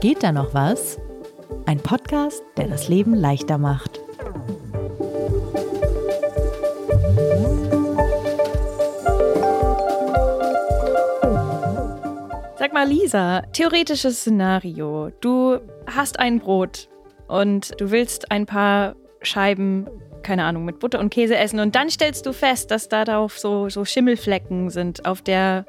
Geht da noch was? Ein Podcast, der das Leben leichter macht. Sag mal, Lisa, theoretisches Szenario. Du hast ein Brot und du willst ein paar Scheiben, keine Ahnung, mit Butter und Käse essen und dann stellst du fest, dass da darauf so, so Schimmelflecken sind auf der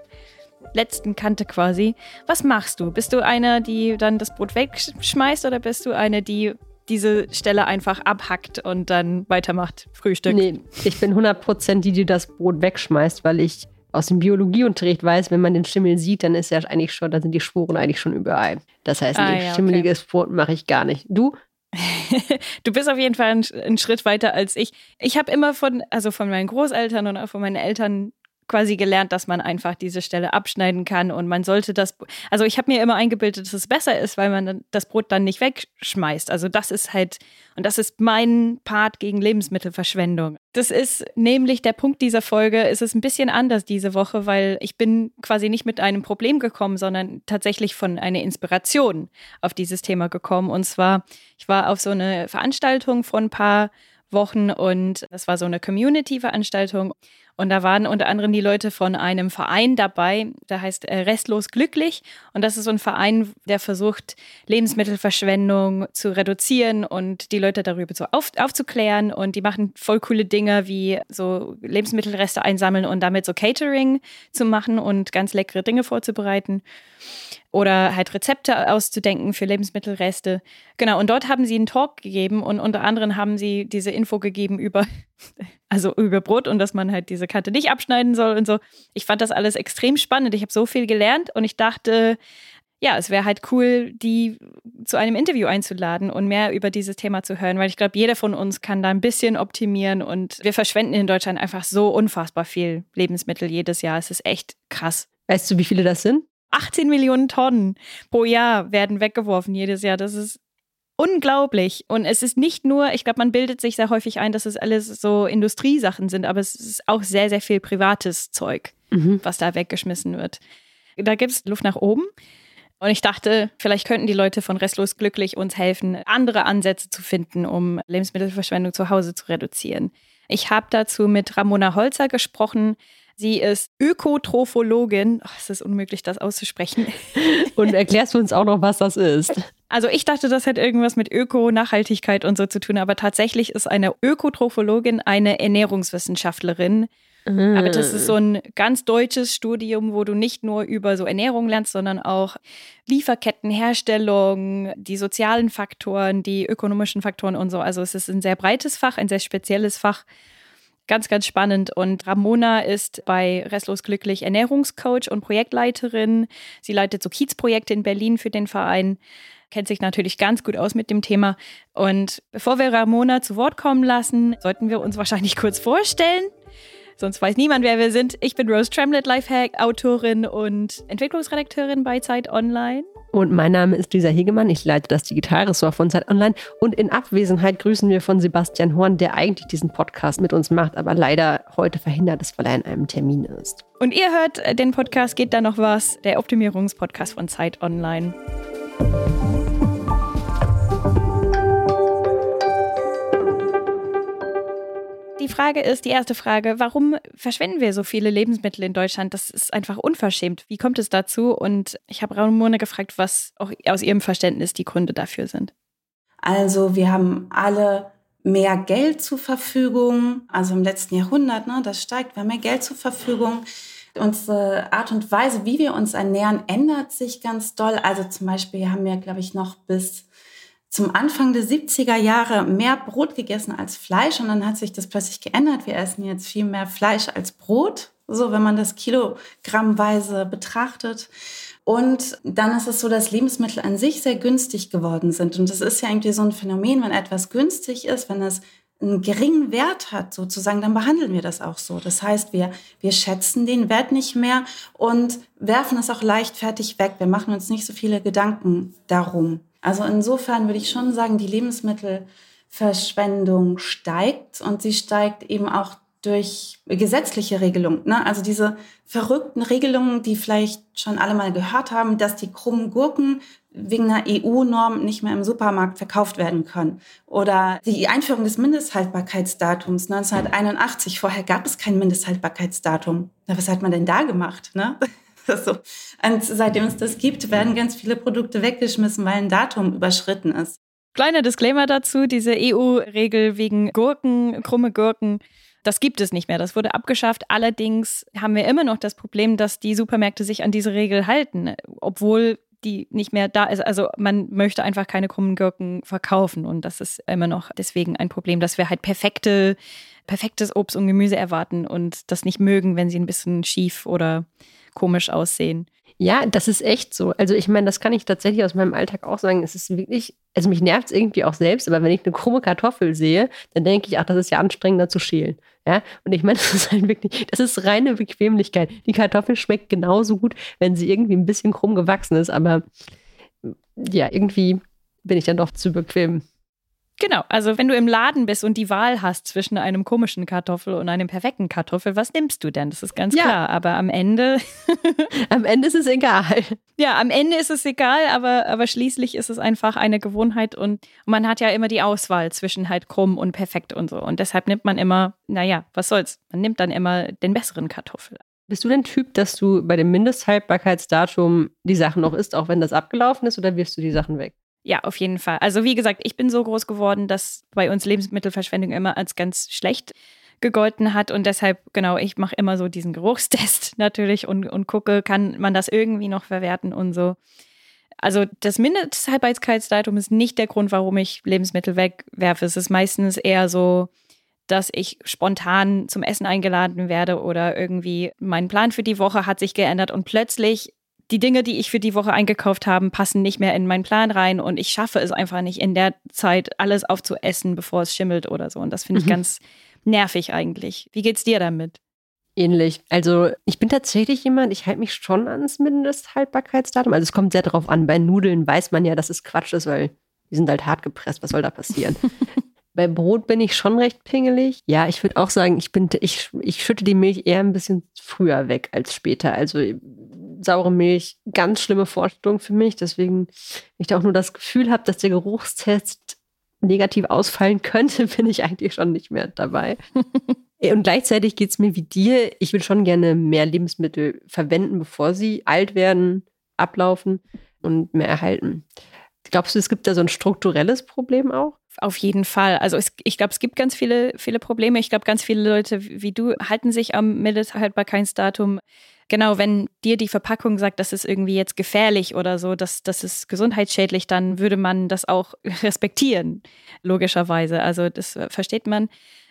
letzten Kante quasi. Was machst du? Bist du einer, die dann das Brot wegschmeißt oder bist du eine, die diese Stelle einfach abhackt und dann weitermacht, Frühstück? Nee, ich bin 100% die, die das Brot wegschmeißt, weil ich aus dem Biologieunterricht weiß, wenn man den Schimmel sieht, dann ist ja eigentlich schon, da sind die Spuren eigentlich schon überall. Das heißt, ah, nee, ja, schimmeliges okay. Brot mache ich gar nicht. Du? du bist auf jeden Fall einen, einen Schritt weiter als ich. Ich habe immer von, also von meinen Großeltern und auch von meinen Eltern quasi gelernt, dass man einfach diese Stelle abschneiden kann und man sollte das, also ich habe mir immer eingebildet, dass es besser ist, weil man das Brot dann nicht wegschmeißt. Also das ist halt, und das ist mein Part gegen Lebensmittelverschwendung. Das ist nämlich der Punkt dieser Folge, es ist ein bisschen anders diese Woche, weil ich bin quasi nicht mit einem Problem gekommen, sondern tatsächlich von einer Inspiration auf dieses Thema gekommen. Und zwar, ich war auf so eine Veranstaltung von ein paar Wochen und das war so eine Community-Veranstaltung und da waren unter anderem die Leute von einem Verein dabei, der heißt äh, Restlos Glücklich. Und das ist so ein Verein, der versucht, Lebensmittelverschwendung zu reduzieren und die Leute darüber so auf, aufzuklären. Und die machen voll coole Dinge wie so Lebensmittelreste einsammeln und damit so Catering zu machen und ganz leckere Dinge vorzubereiten oder halt Rezepte auszudenken für Lebensmittelreste. Genau, und dort haben sie einen Talk gegeben und unter anderem haben sie diese Info gegeben über, also über Brot und dass man halt diese Kante nicht abschneiden soll und so. Ich fand das alles extrem spannend. Ich habe so viel gelernt und ich dachte, ja, es wäre halt cool, die zu einem Interview einzuladen und mehr über dieses Thema zu hören, weil ich glaube, jeder von uns kann da ein bisschen optimieren und wir verschwenden in Deutschland einfach so unfassbar viel Lebensmittel jedes Jahr. Es ist echt krass. Weißt du, wie viele das sind? 18 Millionen Tonnen pro Jahr werden weggeworfen jedes Jahr. Das ist unglaublich. Und es ist nicht nur, ich glaube, man bildet sich sehr häufig ein, dass es alles so Industriesachen sind, aber es ist auch sehr, sehr viel privates Zeug, mhm. was da weggeschmissen wird. Da gibt es Luft nach oben. Und ich dachte, vielleicht könnten die Leute von Restlos Glücklich uns helfen, andere Ansätze zu finden, um Lebensmittelverschwendung zu Hause zu reduzieren. Ich habe dazu mit Ramona Holzer gesprochen. Sie ist Ökotrophologin. Oh, es ist unmöglich, das auszusprechen. Und erklärst du uns auch noch, was das ist? Also ich dachte, das hätte irgendwas mit Öko, Nachhaltigkeit und so zu tun, aber tatsächlich ist eine Ökotrophologin eine Ernährungswissenschaftlerin. Mhm. Aber das ist so ein ganz deutsches Studium, wo du nicht nur über so Ernährung lernst, sondern auch Lieferkettenherstellung, die sozialen Faktoren, die ökonomischen Faktoren und so. Also es ist ein sehr breites Fach, ein sehr spezielles Fach. Ganz, ganz spannend. Und Ramona ist bei Restlos Glücklich Ernährungscoach und Projektleiterin. Sie leitet so Kiezprojekte in Berlin für den Verein kennt sich natürlich ganz gut aus mit dem Thema. Und bevor wir Ramona zu Wort kommen lassen, sollten wir uns wahrscheinlich kurz vorstellen. Sonst weiß niemand, wer wir sind. Ich bin Rose Tremlett, Lifehack, Autorin und Entwicklungsredakteurin bei Zeit Online. Und mein Name ist Lisa Hegemann. Ich leite das Digitalressort von Zeit Online. Und in Abwesenheit grüßen wir von Sebastian Horn, der eigentlich diesen Podcast mit uns macht, aber leider heute verhindert ist, weil er in einem Termin ist. Und ihr hört äh, den Podcast Geht da noch was? Der Optimierungspodcast von Zeit Online. Frage ist, die erste Frage, warum verschwenden wir so viele Lebensmittel in Deutschland? Das ist einfach unverschämt. Wie kommt es dazu? Und ich habe Ramona gefragt, was auch aus ihrem Verständnis die Gründe dafür sind. Also wir haben alle mehr Geld zur Verfügung, also im letzten Jahrhundert, ne, das steigt, wir haben mehr Geld zur Verfügung. Unsere Art und Weise, wie wir uns ernähren, ändert sich ganz doll. Also zum Beispiel haben wir, glaube ich, noch bis zum Anfang der 70er Jahre mehr Brot gegessen als Fleisch und dann hat sich das plötzlich geändert. Wir essen jetzt viel mehr Fleisch als Brot, so wenn man das kilogrammweise betrachtet. Und dann ist es so, dass Lebensmittel an sich sehr günstig geworden sind. Und das ist ja irgendwie so ein Phänomen, wenn etwas günstig ist, wenn es einen geringen Wert hat, sozusagen, dann behandeln wir das auch so. Das heißt, wir, wir schätzen den Wert nicht mehr und werfen es auch leichtfertig weg. Wir machen uns nicht so viele Gedanken darum. Also insofern würde ich schon sagen, die Lebensmittelverschwendung steigt und sie steigt eben auch durch gesetzliche Regelungen. Ne? Also diese verrückten Regelungen, die vielleicht schon alle mal gehört haben, dass die krummen Gurken wegen einer EU-Norm nicht mehr im Supermarkt verkauft werden können. Oder die Einführung des Mindesthaltbarkeitsdatums 1981. Vorher gab es kein Mindesthaltbarkeitsdatum. Na, was hat man denn da gemacht? Ne? So. Und seitdem es das gibt, werden ganz viele Produkte weggeschmissen, weil ein Datum überschritten ist. Kleiner Disclaimer dazu, diese EU-Regel wegen Gurken, krumme Gurken, das gibt es nicht mehr. Das wurde abgeschafft. Allerdings haben wir immer noch das Problem, dass die Supermärkte sich an diese Regel halten, obwohl die nicht mehr da ist. Also man möchte einfach keine krummen Gurken verkaufen und das ist immer noch deswegen ein Problem, dass wir halt perfekte, perfektes Obst und Gemüse erwarten und das nicht mögen, wenn sie ein bisschen schief oder komisch aussehen. Ja, das ist echt so. Also ich meine, das kann ich tatsächlich aus meinem Alltag auch sagen. Es ist wirklich, also mich nervt es irgendwie auch selbst, aber wenn ich eine krumme Kartoffel sehe, dann denke ich, ach, das ist ja anstrengender zu schälen. Ja, und ich meine, das ist halt wirklich, das ist reine Bequemlichkeit. Die Kartoffel schmeckt genauso gut, wenn sie irgendwie ein bisschen krumm gewachsen ist, aber ja, irgendwie bin ich dann doch zu bequem. Genau, also wenn du im Laden bist und die Wahl hast zwischen einem komischen Kartoffel und einem perfekten Kartoffel, was nimmst du denn? Das ist ganz ja. klar. Aber am Ende. am Ende ist es egal. Ja, am Ende ist es egal, aber, aber schließlich ist es einfach eine Gewohnheit und man hat ja immer die Auswahl zwischen halt krumm und perfekt und so. Und deshalb nimmt man immer, naja, was soll's? Man nimmt dann immer den besseren Kartoffel. Bist du denn Typ, dass du bei dem Mindesthaltbarkeitsdatum die Sachen noch isst, auch wenn das abgelaufen ist, oder wirfst du die Sachen weg? Ja, auf jeden Fall. Also wie gesagt, ich bin so groß geworden, dass bei uns Lebensmittelverschwendung immer als ganz schlecht gegolten hat und deshalb, genau, ich mache immer so diesen Geruchstest natürlich und, und gucke, kann man das irgendwie noch verwerten und so. Also das Mindesthaltbarkeitsdatum ist nicht der Grund, warum ich Lebensmittel wegwerfe. Es ist meistens eher so, dass ich spontan zum Essen eingeladen werde oder irgendwie mein Plan für die Woche hat sich geändert und plötzlich die Dinge, die ich für die Woche eingekauft habe, passen nicht mehr in meinen Plan rein und ich schaffe es einfach nicht in der Zeit, alles aufzuessen, bevor es schimmelt oder so. Und das finde ich mhm. ganz nervig eigentlich. Wie geht's dir damit? Ähnlich. Also ich bin tatsächlich jemand, ich halte mich schon ans Mindesthaltbarkeitsdatum. Also es kommt sehr darauf an. Bei Nudeln weiß man ja, dass es Quatsch ist, weil die sind halt hart gepresst. Was soll da passieren? Bei Brot bin ich schon recht pingelig. Ja, ich würde auch sagen, ich, bin, ich, ich schütte die Milch eher ein bisschen früher weg als später. Also saure Milch, ganz schlimme Vorstellung für mich. Deswegen, wenn ich da auch nur das Gefühl habe, dass der Geruchstest negativ ausfallen könnte, bin ich eigentlich schon nicht mehr dabei. Und gleichzeitig geht es mir wie dir. Ich will schon gerne mehr Lebensmittel verwenden, bevor sie alt werden, ablaufen und mehr erhalten. Glaubst du, es gibt da so ein strukturelles Problem auch? Auf jeden Fall. Also es, ich glaube, es gibt ganz viele, viele Probleme. Ich glaube, ganz viele Leute wie du halten sich am Mindesthaltbarkeitsdatum. Genau, wenn dir die Verpackung sagt, das ist irgendwie jetzt gefährlich oder so, dass das ist gesundheitsschädlich, dann würde man das auch respektieren, logischerweise. Also das versteht man.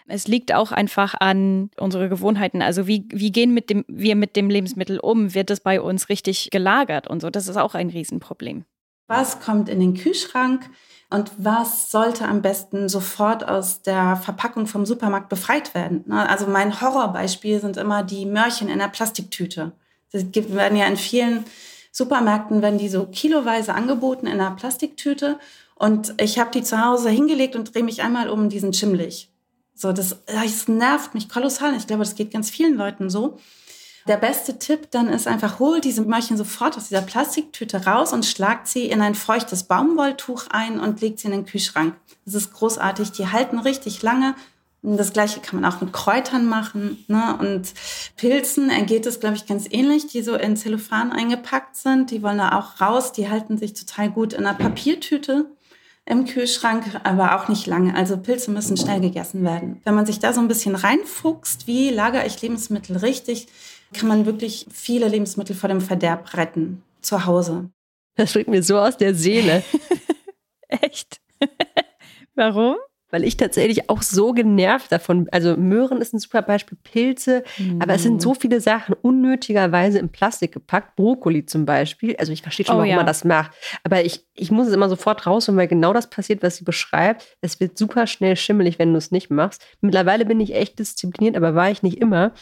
Es liegt auch einfach an unsere Gewohnheiten. Also wie, wie gehen mit dem, wir mit dem Lebensmittel um? Wird es bei uns richtig gelagert und so? Das ist auch ein Riesenproblem. Was kommt in den Kühlschrank? und was sollte am besten sofort aus der Verpackung vom Supermarkt befreit werden. Ne? Also mein Horrorbeispiel sind immer die Möhrchen in der Plastiktüte. Das werden ja in vielen Supermärkten, werden die so kiloweise angeboten in einer Plastiktüte und ich habe die zu Hause hingelegt und drehe mich einmal um, die sind. So, das, das nervt mich kolossal. Ich glaube, das geht ganz vielen Leuten so. Der beste Tipp dann ist einfach, hol diese Möhrchen sofort aus dieser Plastiktüte raus und schlagt sie in ein feuchtes Baumwolltuch ein und legt sie in den Kühlschrank. Das ist großartig. Die halten richtig lange. Das gleiche kann man auch mit Kräutern machen. Ne? Und Pilzen geht es, glaube ich, ganz ähnlich, die so in Zellophan eingepackt sind. Die wollen da auch raus. Die halten sich total gut in einer Papiertüte im Kühlschrank, aber auch nicht lange. Also Pilze müssen schnell gegessen werden. Wenn man sich da so ein bisschen reinfuchst, wie lagere ich Lebensmittel richtig, kann man wirklich viele Lebensmittel vor dem Verderb retten zu Hause. Das schlägt mir so aus der Seele. Echt? Warum? Weil ich tatsächlich auch so genervt davon, also Möhren ist ein super Beispiel, Pilze, mm. aber es sind so viele Sachen unnötigerweise in Plastik gepackt, Brokkoli zum Beispiel. Also ich verstehe schon, oh, warum ja. man das macht, aber ich, ich muss es immer sofort rausholen, weil genau das passiert, was sie beschreibt. Es wird super schnell schimmelig, wenn du es nicht machst. Mittlerweile bin ich echt diszipliniert, aber war ich nicht immer.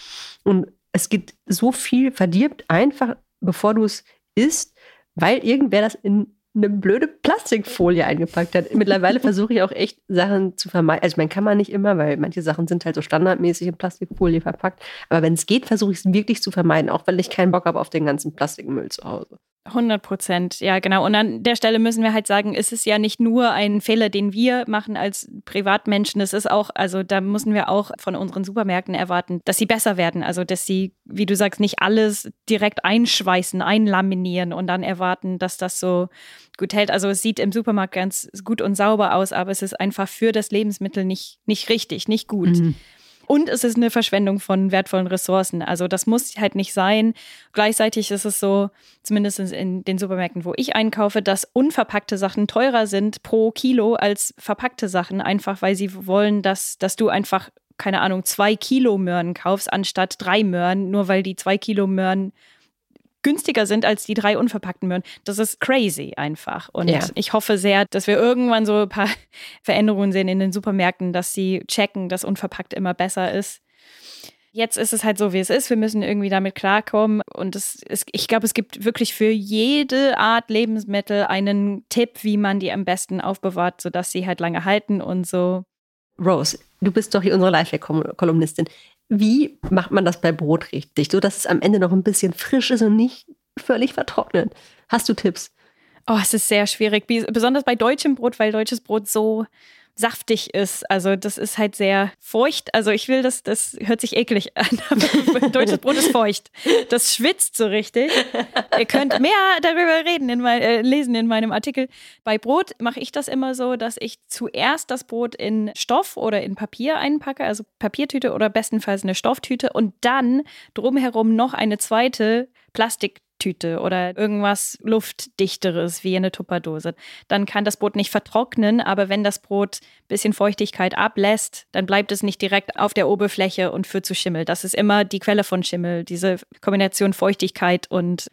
Und es gibt so viel verdirbt einfach, bevor du es isst, weil irgendwer das in eine blöde Plastikfolie eingepackt hat. Mittlerweile versuche ich auch echt Sachen zu vermeiden. Also, man kann man nicht immer, weil manche Sachen sind halt so standardmäßig in Plastikfolie verpackt. Aber wenn es geht, versuche ich es wirklich zu vermeiden, auch weil ich keinen Bock habe auf den ganzen Plastikmüll zu Hause. 100 Prozent, ja genau. Und an der Stelle müssen wir halt sagen, es ist ja nicht nur ein Fehler, den wir machen als Privatmenschen. Es ist auch, also da müssen wir auch von unseren Supermärkten erwarten, dass sie besser werden. Also dass sie, wie du sagst, nicht alles direkt einschweißen, einlaminieren und dann erwarten, dass das so gut hält. Also es sieht im Supermarkt ganz gut und sauber aus, aber es ist einfach für das Lebensmittel nicht, nicht richtig, nicht gut. Mhm. Und es ist eine Verschwendung von wertvollen Ressourcen. Also das muss halt nicht sein. Gleichzeitig ist es so, zumindest in den Supermärkten, wo ich einkaufe, dass unverpackte Sachen teurer sind pro Kilo als verpackte Sachen, einfach weil sie wollen, dass, dass du einfach keine Ahnung, zwei Kilo Möhren kaufst, anstatt drei Möhren, nur weil die zwei Kilo Möhren günstiger sind als die drei unverpackten Möhren. Das ist crazy einfach. Und ja. ich hoffe sehr, dass wir irgendwann so ein paar Veränderungen sehen in den Supermärkten, dass sie checken, dass unverpackt immer besser ist. Jetzt ist es halt so, wie es ist. Wir müssen irgendwie damit klarkommen. Und es, es, ich glaube, es gibt wirklich für jede Art Lebensmittel einen Tipp, wie man die am besten aufbewahrt, sodass sie halt lange halten und so. Rose, du bist doch hier unsere Lifehack-Kolumnistin. Wie macht man das bei Brot richtig, so dass es am Ende noch ein bisschen frisch ist und nicht völlig vertrocknet? Hast du Tipps? Oh, es ist sehr schwierig, besonders bei deutschem Brot, weil deutsches Brot so saftig ist. Also das ist halt sehr feucht. Also ich will, das, das hört sich eklig an, deutsches Brot ist feucht. Das schwitzt so richtig. Ihr könnt mehr darüber reden, in mein, äh, lesen in meinem Artikel. Bei Brot mache ich das immer so, dass ich zuerst das Brot in Stoff oder in Papier einpacke, also Papiertüte oder bestenfalls eine Stofftüte und dann drumherum noch eine zweite Plastik Tüte oder irgendwas Luftdichteres wie eine Tupperdose. Dann kann das Brot nicht vertrocknen, aber wenn das Brot ein bisschen Feuchtigkeit ablässt, dann bleibt es nicht direkt auf der Oberfläche und führt zu Schimmel. Das ist immer die Quelle von Schimmel, diese Kombination Feuchtigkeit und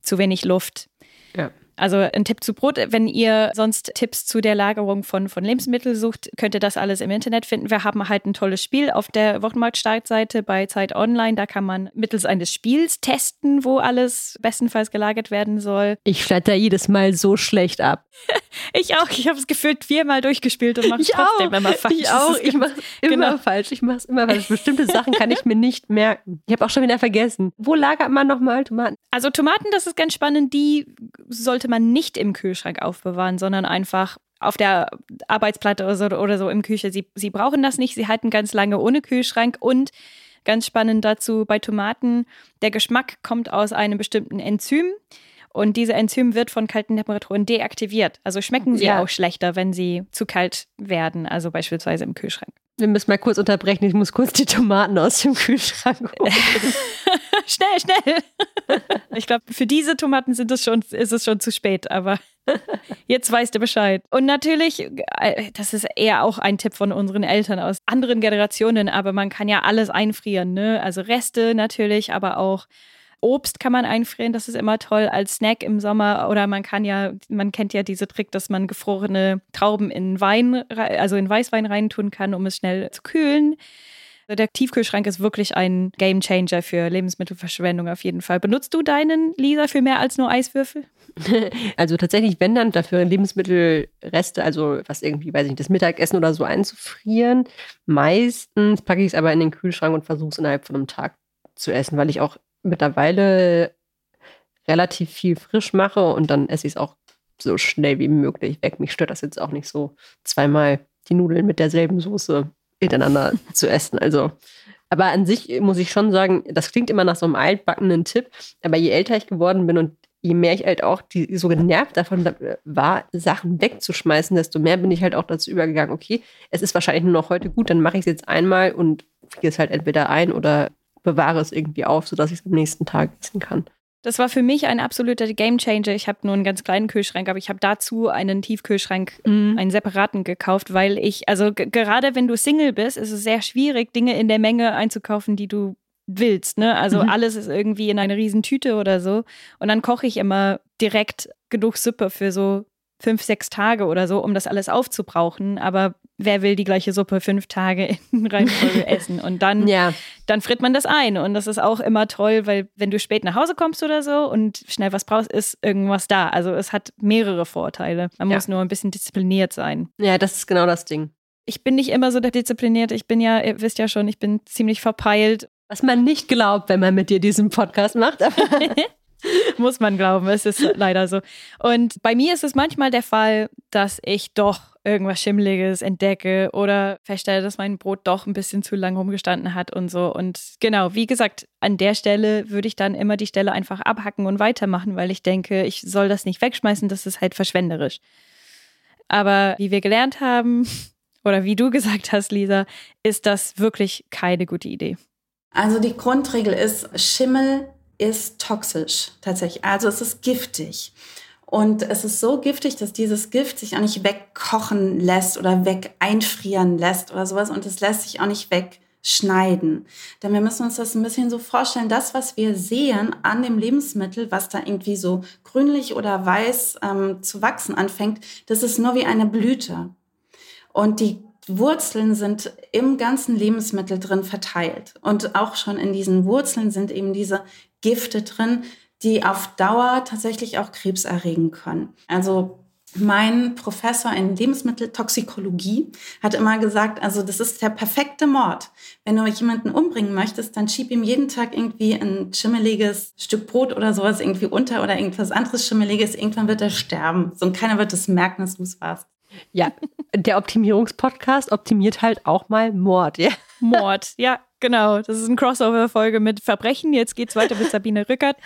zu wenig Luft. Ja. Also ein Tipp zu Brot. Wenn ihr sonst Tipps zu der Lagerung von, von Lebensmitteln sucht, könnt ihr das alles im Internet finden. Wir haben halt ein tolles Spiel auf der Wochenmarkt-Startseite bei Zeit Online. Da kann man mittels eines Spiels testen, wo alles bestenfalls gelagert werden soll. Ich da jedes Mal so schlecht ab. ich auch. Ich habe es gefühlt viermal durchgespielt und mache trotzdem auch. immer falsch. Ich auch. Ich mache immer genau. falsch. Ich mache es immer falsch. Bestimmte Sachen kann ich mir nicht merken. Ich habe auch schon wieder vergessen. Wo lagert man nochmal Tomaten? Also Tomaten, das ist ganz spannend. Die sollte sollte man nicht im Kühlschrank aufbewahren, sondern einfach auf der Arbeitsplatte oder so, oder so im Küche. Sie, sie brauchen das nicht, sie halten ganz lange ohne Kühlschrank und ganz spannend dazu bei Tomaten, der Geschmack kommt aus einem bestimmten Enzym. Und diese Enzym wird von kalten Temperaturen deaktiviert. Also schmecken sie ja. auch schlechter, wenn sie zu kalt werden, also beispielsweise im Kühlschrank. Wir müssen mal kurz unterbrechen. Ich muss kurz die Tomaten aus dem Kühlschrank holen. schnell, schnell. Ich glaube, für diese Tomaten sind es schon, ist es schon zu spät, aber jetzt weißt du Bescheid. Und natürlich, äh, das ist eher auch ein Tipp von unseren Eltern aus anderen Generationen, aber man kann ja alles einfrieren, ne? Also Reste natürlich, aber auch Obst kann man einfrieren, das ist immer toll als Snack im Sommer. Oder man kann ja, man kennt ja diese Trick, dass man gefrorene Trauben in Wein, also in Weißwein reintun kann, um es schnell zu kühlen. Der Tiefkühlschrank ist wirklich ein Game Changer für Lebensmittelverschwendung auf jeden Fall. Benutzt du deinen, Lisa, für mehr als nur Eiswürfel? Also tatsächlich, wenn dann dafür Lebensmittelreste, also was irgendwie, weiß ich nicht, das Mittagessen oder so einzufrieren. Meistens packe ich es aber in den Kühlschrank und versuche es innerhalb von einem Tag zu essen, weil ich auch mittlerweile relativ viel frisch mache und dann esse ich es auch so schnell wie möglich weg. Mich stört das jetzt auch nicht so, zweimal die Nudeln mit derselben Soße hintereinander zu essen. Also, aber an sich muss ich schon sagen, das klingt immer nach so einem altbackenen Tipp, aber je älter ich geworden bin und je mehr ich halt auch die, so genervt davon war, Sachen wegzuschmeißen, desto mehr bin ich halt auch dazu übergegangen, okay, es ist wahrscheinlich nur noch heute gut, dann mache ich es jetzt einmal und friere es halt entweder ein oder bewahre es irgendwie auf, sodass ich es am nächsten Tag essen kann. Das war für mich ein absoluter Gamechanger. Ich habe nur einen ganz kleinen Kühlschrank, aber ich habe dazu einen Tiefkühlschrank, mhm. einen separaten gekauft, weil ich, also gerade wenn du Single bist, ist es sehr schwierig, Dinge in der Menge einzukaufen, die du willst. Ne? Also mhm. alles ist irgendwie in einer riesen Tüte oder so. Und dann koche ich immer direkt genug Suppe für so fünf, sechs Tage oder so, um das alles aufzubrauchen. Aber wer will die gleiche Suppe fünf Tage in Reihenfolge essen? Und dann, ja. dann fritt man das ein. Und das ist auch immer toll, weil wenn du spät nach Hause kommst oder so und schnell was brauchst, ist irgendwas da. Also es hat mehrere Vorteile. Man ja. muss nur ein bisschen diszipliniert sein. Ja, das ist genau das Ding. Ich bin nicht immer so diszipliniert. Ich bin ja, ihr wisst ja schon, ich bin ziemlich verpeilt. Was man nicht glaubt, wenn man mit dir diesen Podcast macht. Muss man glauben, es ist leider so. Und bei mir ist es manchmal der Fall, dass ich doch irgendwas Schimmeliges entdecke oder feststelle, dass mein Brot doch ein bisschen zu lang rumgestanden hat und so. Und genau, wie gesagt, an der Stelle würde ich dann immer die Stelle einfach abhacken und weitermachen, weil ich denke, ich soll das nicht wegschmeißen, das ist halt verschwenderisch. Aber wie wir gelernt haben, oder wie du gesagt hast, Lisa, ist das wirklich keine gute Idee. Also die Grundregel ist, Schimmel ist toxisch tatsächlich. Also es ist giftig. Und es ist so giftig, dass dieses Gift sich auch nicht wegkochen lässt oder weg einfrieren lässt oder sowas. Und es lässt sich auch nicht wegschneiden. Denn wir müssen uns das ein bisschen so vorstellen, das, was wir sehen an dem Lebensmittel, was da irgendwie so grünlich oder weiß ähm, zu wachsen anfängt, das ist nur wie eine Blüte. Und die Wurzeln sind im ganzen Lebensmittel drin verteilt. Und auch schon in diesen Wurzeln sind eben diese Gifte drin, die auf Dauer tatsächlich auch Krebs erregen können. Also mein Professor in Lebensmitteltoxikologie hat immer gesagt, also das ist der perfekte Mord. Wenn du jemanden umbringen möchtest, dann schieb ihm jeden Tag irgendwie ein schimmeliges Stück Brot oder sowas irgendwie unter oder irgendwas anderes schimmeliges. Irgendwann wird er sterben. So und keiner wird es merken, dass du es warst. Ja, der Optimierungspodcast optimiert halt auch mal Mord, ja. Mord, ja, genau. Das ist eine Crossover-Folge mit Verbrechen. Jetzt geht's weiter mit Sabine Rückert.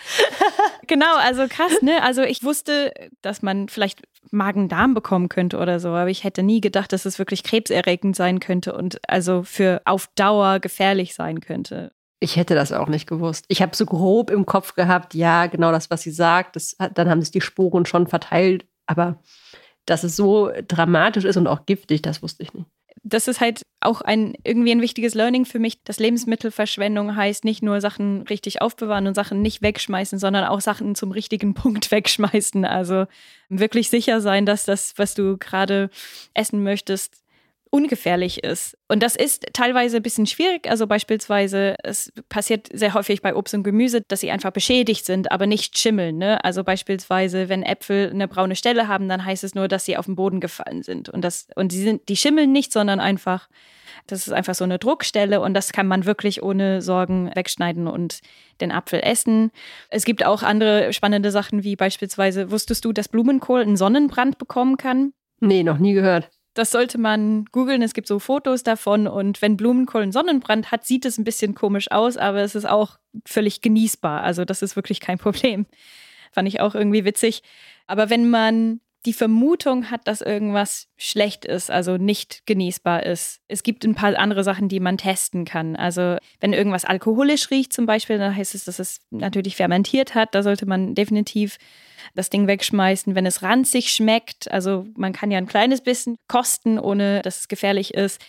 genau, also krass, ne? Also ich wusste, dass man vielleicht Magen-Darm bekommen könnte oder so, aber ich hätte nie gedacht, dass es wirklich krebserregend sein könnte und also für auf Dauer gefährlich sein könnte. Ich hätte das auch nicht gewusst. Ich habe so grob im Kopf gehabt, ja, genau das, was sie sagt. Das, dann haben sich die Spuren schon verteilt, aber dass es so dramatisch ist und auch giftig, das wusste ich nicht. Das ist halt auch ein irgendwie ein wichtiges Learning für mich, dass Lebensmittelverschwendung heißt, nicht nur Sachen richtig aufbewahren und Sachen nicht wegschmeißen, sondern auch Sachen zum richtigen Punkt wegschmeißen. Also wirklich sicher sein, dass das, was du gerade essen möchtest, ungefährlich ist. Und das ist teilweise ein bisschen schwierig. Also beispielsweise, es passiert sehr häufig bei Obst und Gemüse, dass sie einfach beschädigt sind, aber nicht schimmeln. Ne? Also beispielsweise, wenn Äpfel eine braune Stelle haben, dann heißt es nur, dass sie auf den Boden gefallen sind. Und, das, und die, sind, die schimmeln nicht, sondern einfach, das ist einfach so eine Druckstelle und das kann man wirklich ohne Sorgen wegschneiden und den Apfel essen. Es gibt auch andere spannende Sachen, wie beispielsweise, wusstest du, dass Blumenkohl einen Sonnenbrand bekommen kann? Nee, noch nie gehört. Das sollte man googeln. Es gibt so Fotos davon. Und wenn Blumenkohl einen Sonnenbrand hat, sieht es ein bisschen komisch aus, aber es ist auch völlig genießbar. Also das ist wirklich kein Problem. Fand ich auch irgendwie witzig. Aber wenn man die Vermutung hat, dass irgendwas schlecht ist, also nicht genießbar ist. Es gibt ein paar andere Sachen, die man testen kann. Also wenn irgendwas alkoholisch riecht zum Beispiel, dann heißt es, dass es natürlich fermentiert hat. Da sollte man definitiv das Ding wegschmeißen. Wenn es ranzig schmeckt, also man kann ja ein kleines bisschen kosten, ohne dass es gefährlich ist.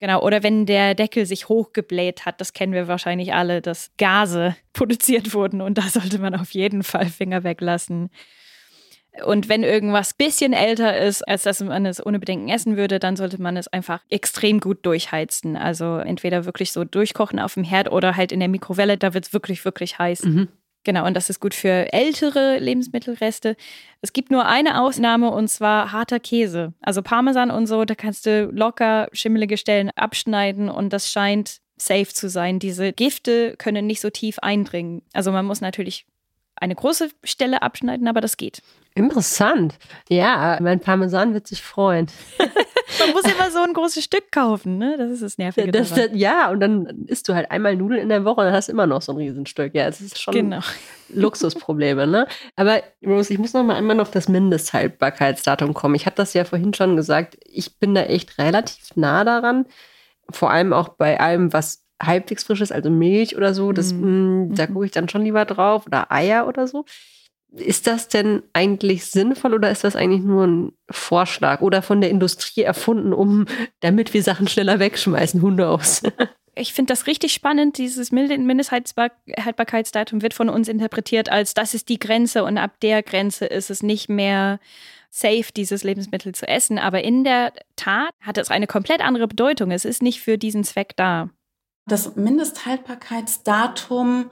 Genau, oder wenn der Deckel sich hochgebläht hat, das kennen wir wahrscheinlich alle, dass Gase produziert wurden und da sollte man auf jeden Fall Finger weglassen. Und wenn irgendwas bisschen älter ist, als dass man es ohne Bedenken essen würde, dann sollte man es einfach extrem gut durchheizen. Also entweder wirklich so durchkochen auf dem Herd oder halt in der Mikrowelle, da wird es wirklich, wirklich heiß. Mhm. Genau, und das ist gut für ältere Lebensmittelreste. Es gibt nur eine Ausnahme und zwar harter Käse. Also Parmesan und so, da kannst du locker schimmelige Stellen abschneiden und das scheint safe zu sein. Diese Gifte können nicht so tief eindringen. Also man muss natürlich eine große Stelle abschneiden, aber das geht. Interessant. Ja, mein Parmesan wird sich freuen. Man muss immer so ein großes Stück kaufen, ne? Das ist das Nervige. Das, das, ja, und dann isst du halt einmal Nudeln in der Woche und dann hast du immer noch so ein Riesenstück. Ja, es ist schon genau. Luxusprobleme, ne? Aber Rose, ich muss noch mal einmal auf das Mindesthaltbarkeitsdatum kommen. Ich hatte das ja vorhin schon gesagt. Ich bin da echt relativ nah daran. Vor allem auch bei allem, was halbwegs frisch ist, also Milch oder so. Das, mm. mh, da mhm. gucke ich dann schon lieber drauf. Oder Eier oder so. Ist das denn eigentlich sinnvoll oder ist das eigentlich nur ein Vorschlag oder von der Industrie erfunden, um damit wir Sachen schneller wegschmeißen? Who knows? Ich finde das richtig spannend. Dieses Mindesthaltbarkeitsdatum wird von uns interpretiert als das ist die Grenze und ab der Grenze ist es nicht mehr safe, dieses Lebensmittel zu essen. Aber in der Tat hat es eine komplett andere Bedeutung. Es ist nicht für diesen Zweck da. Das Mindesthaltbarkeitsdatum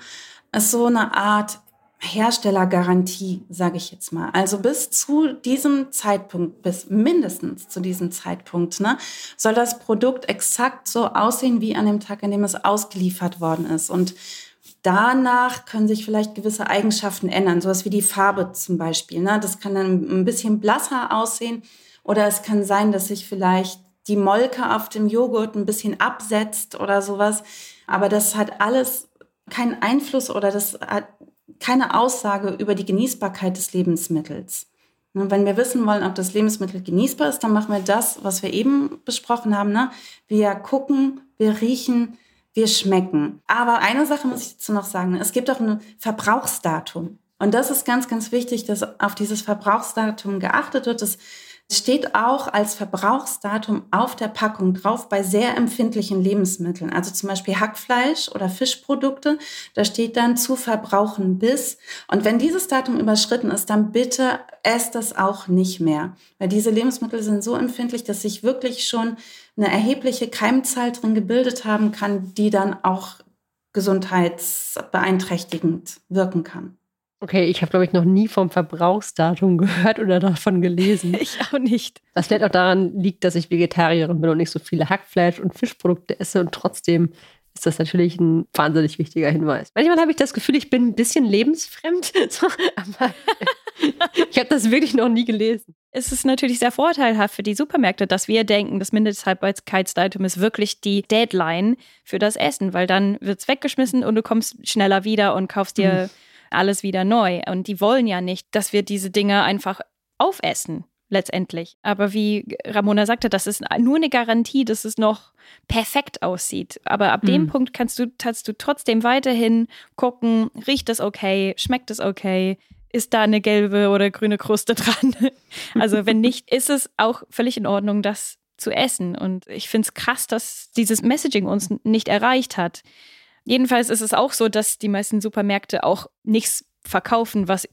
ist so eine Art Herstellergarantie, sage ich jetzt mal. Also bis zu diesem Zeitpunkt, bis mindestens zu diesem Zeitpunkt, ne, soll das Produkt exakt so aussehen wie an dem Tag, an dem es ausgeliefert worden ist. Und danach können sich vielleicht gewisse Eigenschaften ändern, sowas wie die Farbe zum Beispiel. Ne? Das kann dann ein bisschen blasser aussehen oder es kann sein, dass sich vielleicht die Molke auf dem Joghurt ein bisschen absetzt oder sowas. Aber das hat alles keinen Einfluss oder das hat keine Aussage über die Genießbarkeit des Lebensmittels. Und wenn wir wissen wollen, ob das Lebensmittel genießbar ist, dann machen wir das, was wir eben besprochen haben. Ne? Wir gucken, wir riechen, wir schmecken. Aber eine Sache muss ich dazu noch sagen. Es gibt auch ein Verbrauchsdatum. Und das ist ganz, ganz wichtig, dass auf dieses Verbrauchsdatum geachtet wird. Das steht auch als Verbrauchsdatum auf der Packung drauf bei sehr empfindlichen Lebensmitteln, also zum Beispiel Hackfleisch oder Fischprodukte. Da steht dann zu verbrauchen bis. Und wenn dieses Datum überschritten ist, dann bitte esst es auch nicht mehr, weil diese Lebensmittel sind so empfindlich, dass sich wirklich schon eine erhebliche Keimzahl drin gebildet haben kann, die dann auch gesundheitsbeeinträchtigend wirken kann. Okay, ich habe, glaube ich, noch nie vom Verbrauchsdatum gehört oder davon gelesen. ich auch nicht. Was vielleicht auch daran liegt, dass ich Vegetarierin bin und nicht so viele Hackfleisch und Fischprodukte esse und trotzdem ist das natürlich ein wahnsinnig wichtiger Hinweis. Manchmal habe ich das Gefühl, ich bin ein bisschen lebensfremd, aber ich habe das wirklich noch nie gelesen. Es ist natürlich sehr vorteilhaft für die Supermärkte, dass wir denken, das Mindesthaltbarkeitsdatum ist wirklich die Deadline für das Essen, weil dann wird es weggeschmissen und du kommst schneller wieder und kaufst dir mhm alles wieder neu. Und die wollen ja nicht, dass wir diese Dinge einfach aufessen letztendlich. Aber wie Ramona sagte, das ist nur eine Garantie, dass es noch perfekt aussieht. Aber ab mhm. dem Punkt kannst du, kannst du trotzdem weiterhin gucken, riecht es okay, schmeckt es okay, ist da eine gelbe oder grüne Kruste dran. also wenn nicht, ist es auch völlig in Ordnung, das zu essen. Und ich finde es krass, dass dieses Messaging uns nicht erreicht hat. Jedenfalls ist es auch so, dass die meisten Supermärkte auch nichts verkaufen, was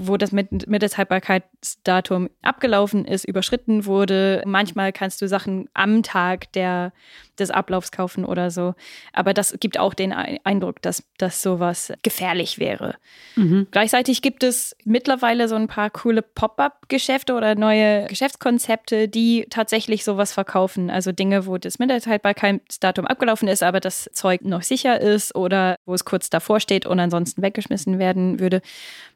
wo das Mindesthaltbarkeitsdatum abgelaufen ist, überschritten wurde. Manchmal kannst du Sachen am Tag der, des Ablaufs kaufen oder so. Aber das gibt auch den Eindruck, dass, dass sowas gefährlich wäre. Mhm. Gleichzeitig gibt es mittlerweile so ein paar coole Pop-up-Geschäfte oder neue Geschäftskonzepte, die tatsächlich sowas verkaufen. Also Dinge, wo das Mindesthaltbarkeitsdatum abgelaufen ist, aber das Zeug noch sicher ist oder wo es kurz davor steht und ansonsten weggeschmissen werden würde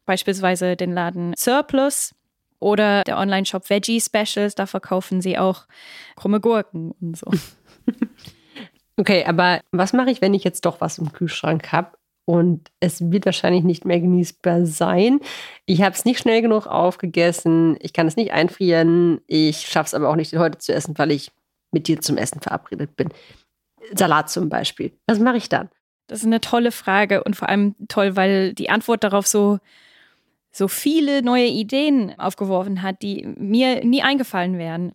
beispielsweise den Laden Surplus oder der Online-Shop Veggie Specials, da verkaufen sie auch krumme Gurken und so. Okay, aber was mache ich, wenn ich jetzt doch was im Kühlschrank habe und es wird wahrscheinlich nicht mehr genießbar sein. Ich habe es nicht schnell genug aufgegessen, ich kann es nicht einfrieren, ich schaffe es aber auch nicht heute zu essen, weil ich mit dir zum Essen verabredet bin. Salat zum Beispiel. Was mache ich dann? Das ist eine tolle Frage und vor allem toll, weil die Antwort darauf so so viele neue Ideen aufgeworfen hat, die mir nie eingefallen wären.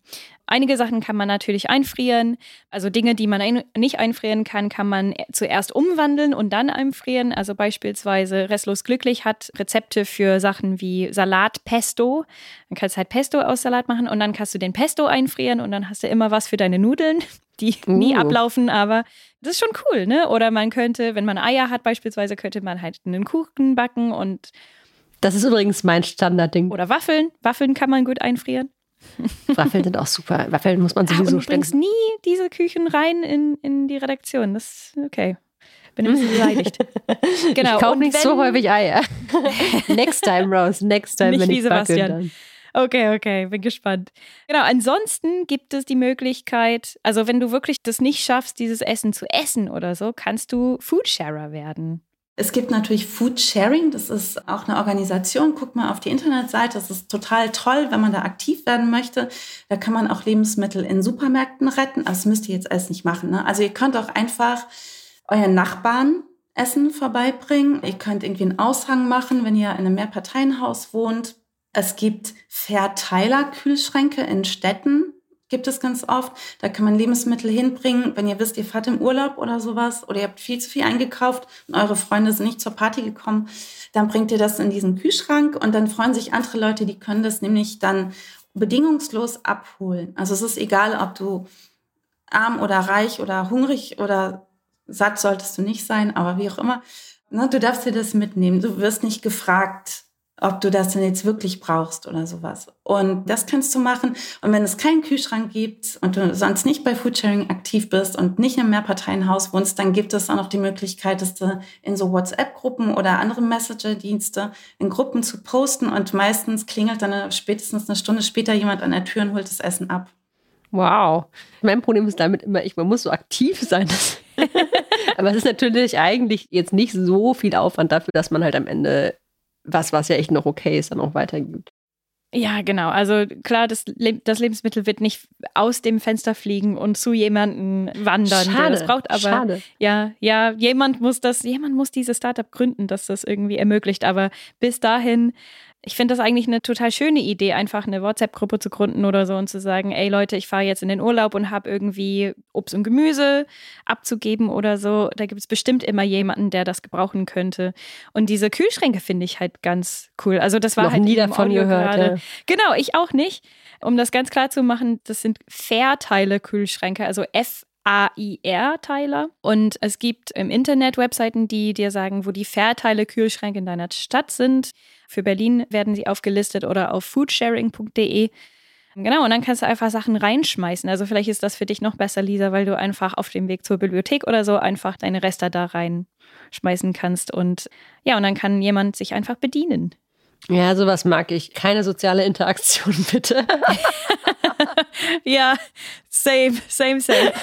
Einige Sachen kann man natürlich einfrieren. Also Dinge, die man ein nicht einfrieren kann, kann man zuerst umwandeln und dann einfrieren. Also beispielsweise Restlos Glücklich hat Rezepte für Sachen wie Salatpesto. Dann kannst du halt Pesto aus Salat machen und dann kannst du den Pesto einfrieren und dann hast du immer was für deine Nudeln, die uh. nie ablaufen, aber das ist schon cool, ne? Oder man könnte, wenn man Eier hat beispielsweise, könnte man halt einen Kuchen backen und das ist übrigens mein Standardding. Oder Waffeln. Waffeln kann man gut einfrieren. Waffeln sind auch super. Waffeln muss man sowieso ja, und du bringst nie diese Küchen rein in, in die Redaktion. Das ist okay. Bin ein bisschen beleidigt. Genau. Ich kaufe nicht wenn, so häufig Eier. next time, Rose. Next time, nicht wenn ich Sebastian. Backe, Okay, okay, bin gespannt. Genau, ansonsten gibt es die Möglichkeit, also wenn du wirklich das nicht schaffst, dieses Essen zu essen oder so, kannst du Foodsharer werden. Es gibt natürlich Food Sharing, das ist auch eine Organisation. Guckt mal auf die Internetseite, das ist total toll, wenn man da aktiv werden möchte. Da kann man auch Lebensmittel in Supermärkten retten. Aber das müsst ihr jetzt alles nicht machen. Ne? Also ihr könnt auch einfach euren Nachbarn Essen vorbeibringen. Ihr könnt irgendwie einen Aushang machen, wenn ihr in einem Mehrparteienhaus wohnt. Es gibt Verteilerkühlschränke in Städten. Gibt es ganz oft. Da kann man Lebensmittel hinbringen, wenn ihr wisst, ihr fahrt im Urlaub oder sowas oder ihr habt viel zu viel eingekauft und eure Freunde sind nicht zur Party gekommen, dann bringt ihr das in diesen Kühlschrank und dann freuen sich andere Leute, die können das nämlich dann bedingungslos abholen. Also es ist egal, ob du arm oder reich oder hungrig oder satt solltest du nicht sein, aber wie auch immer. Ne, du darfst dir das mitnehmen. Du wirst nicht gefragt, ob du das denn jetzt wirklich brauchst oder sowas. Und das kannst du machen. Und wenn es keinen Kühlschrank gibt und du sonst nicht bei Foodsharing aktiv bist und nicht im Mehrparteienhaus wohnst, dann gibt es auch noch die Möglichkeit, dass du in so WhatsApp-Gruppen oder andere Messenger-Dienste in Gruppen zu posten und meistens klingelt dann spätestens eine Stunde später jemand an der Tür und holt das Essen ab. Wow. Mein Problem ist damit immer, ich, man muss so aktiv sein. Aber es ist natürlich eigentlich jetzt nicht so viel Aufwand dafür, dass man halt am Ende was, was ja echt noch okay ist, dann auch weitergibt. Ja, genau. Also klar, das, Le das Lebensmittel wird nicht aus dem Fenster fliegen und zu jemandem wandern. Schade, das braucht aber schade. ja, ja, jemand muss das, jemand muss dieses Startup gründen, das das irgendwie ermöglicht. Aber bis dahin ich finde das eigentlich eine total schöne Idee, einfach eine WhatsApp-Gruppe zu gründen oder so und zu sagen, ey Leute, ich fahre jetzt in den Urlaub und habe irgendwie Obst und Gemüse abzugeben oder so. Da gibt es bestimmt immer jemanden, der das gebrauchen könnte. Und diese Kühlschränke finde ich halt ganz cool. Also das war Noch halt nie davon gehört. Ja. Genau, ich auch nicht. Um das ganz klar zu machen, das sind Fairteile-Kühlschränke, also F AIR-Teiler. Und es gibt im Internet Webseiten, die dir sagen, wo die Fairteile-Kühlschränke in deiner Stadt sind. Für Berlin werden sie aufgelistet oder auf foodsharing.de. Genau, und dann kannst du einfach Sachen reinschmeißen. Also vielleicht ist das für dich noch besser, Lisa, weil du einfach auf dem Weg zur Bibliothek oder so einfach deine Reste da reinschmeißen kannst. Und ja, und dann kann jemand sich einfach bedienen. Ja, sowas mag ich. Keine soziale Interaktion, bitte. ja, same, same, same.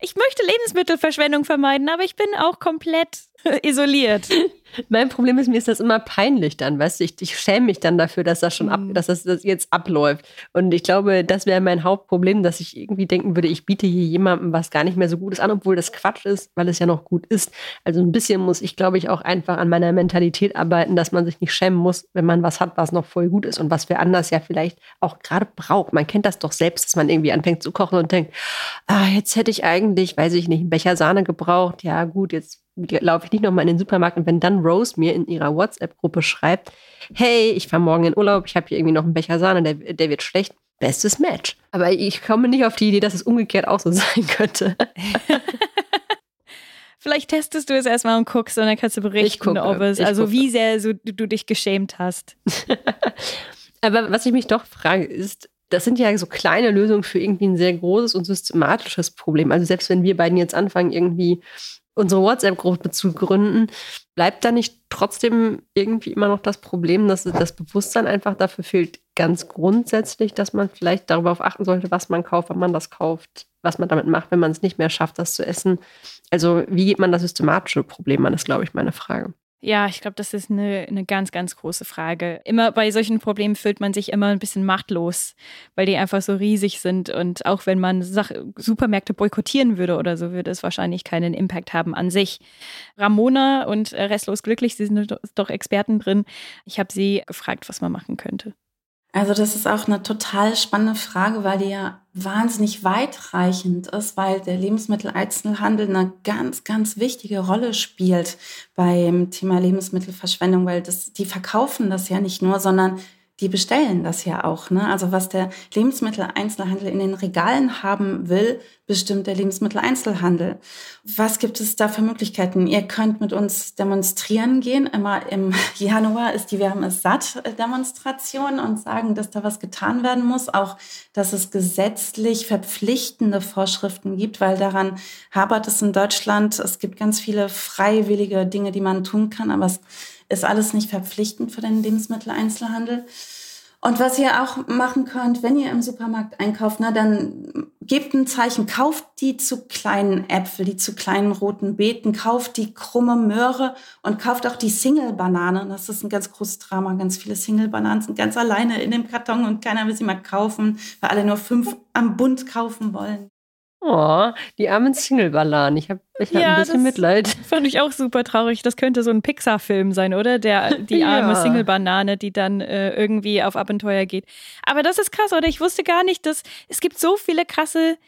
Ich möchte Lebensmittelverschwendung vermeiden, aber ich bin auch komplett isoliert. Mein Problem ist, mir ist das immer peinlich dann, weißt du, ich, ich schäme mich dann dafür, dass das schon ab, mhm. dass das, das jetzt abläuft. Und ich glaube, das wäre mein Hauptproblem, dass ich irgendwie denken würde, ich biete hier jemandem was gar nicht mehr so Gutes an, obwohl das Quatsch ist, weil es ja noch gut ist. Also ein bisschen muss ich, glaube ich, auch einfach an meiner Mentalität arbeiten, dass man sich nicht schämen muss, wenn man was hat, was noch voll gut ist und was wir anders ja vielleicht auch gerade braucht. Man kennt das doch selbst, dass man irgendwie anfängt zu kochen und denkt, ah, jetzt hätte ich eigentlich, weiß ich nicht, einen Becher Sahne gebraucht. Ja, gut, jetzt laufe ich nicht nochmal in den Supermarkt und wenn dann Rose mir in ihrer WhatsApp-Gruppe schreibt, hey, ich fahre morgen in Urlaub, ich habe hier irgendwie noch einen Becher Sahne, der, der wird schlecht. Bestes Match. Aber ich komme nicht auf die Idee, dass es umgekehrt auch so sein könnte. Vielleicht testest du es erstmal und guckst und dann kannst du berichten, ob es, also gucke. wie sehr so, du, du dich geschämt hast. Aber was ich mich doch frage, ist, das sind ja so kleine Lösungen für irgendwie ein sehr großes und systematisches Problem. Also selbst wenn wir beiden jetzt anfangen, irgendwie unsere WhatsApp-Gruppe zu gründen, bleibt da nicht trotzdem irgendwie immer noch das Problem, dass das Bewusstsein einfach dafür fehlt, ganz grundsätzlich, dass man vielleicht darauf achten sollte, was man kauft, wann man das kauft, was man damit macht, wenn man es nicht mehr schafft, das zu essen. Also wie geht man das systematische Problem an, ist, glaube ich, meine Frage. Ja, ich glaube, das ist eine, eine ganz, ganz große Frage. Immer bei solchen Problemen fühlt man sich immer ein bisschen machtlos, weil die einfach so riesig sind. Und auch wenn man Sach Supermärkte boykottieren würde oder so, würde es wahrscheinlich keinen Impact haben an sich. Ramona und Restlos Glücklich, sie sind doch Experten drin. Ich habe sie gefragt, was man machen könnte. Also das ist auch eine total spannende Frage, weil die ja wahnsinnig weitreichend ist, weil der Lebensmitteleinzelhandel eine ganz, ganz wichtige Rolle spielt beim Thema Lebensmittelverschwendung, weil das, die verkaufen das ja nicht nur, sondern die bestellen das ja auch. Ne? Also was der Lebensmitteleinzelhandel in den Regalen haben will, bestimmt der Lebensmitteleinzelhandel. Was gibt es da für Möglichkeiten? Ihr könnt mit uns demonstrieren gehen. Immer im Januar ist die Wärme satt Demonstration und sagen, dass da was getan werden muss. Auch, dass es gesetzlich verpflichtende Vorschriften gibt, weil daran habert es in Deutschland. Es gibt ganz viele freiwillige Dinge, die man tun kann, aber es ist alles nicht verpflichtend für den Lebensmitteleinzelhandel. Und was ihr auch machen könnt, wenn ihr im Supermarkt einkauft, na, dann gebt ein Zeichen, kauft die zu kleinen Äpfel, die zu kleinen roten Beeten, kauft die krumme Möhre und kauft auch die Single-Banane. Das ist ein ganz großes Drama. Ganz viele Single-Bananen sind ganz alleine in dem Karton und keiner will sie mal kaufen, weil alle nur fünf am Bund kaufen wollen. Oh, die armen Single-Ballaren. Ich habe ich hab ja, ein bisschen Mitleid. Fand ich auch super traurig. Das könnte so ein Pixar-Film sein, oder? Der, die arme ja. Single-Banane, die dann äh, irgendwie auf Abenteuer geht. Aber das ist krass, oder? Ich wusste gar nicht, dass es gibt so viele krasse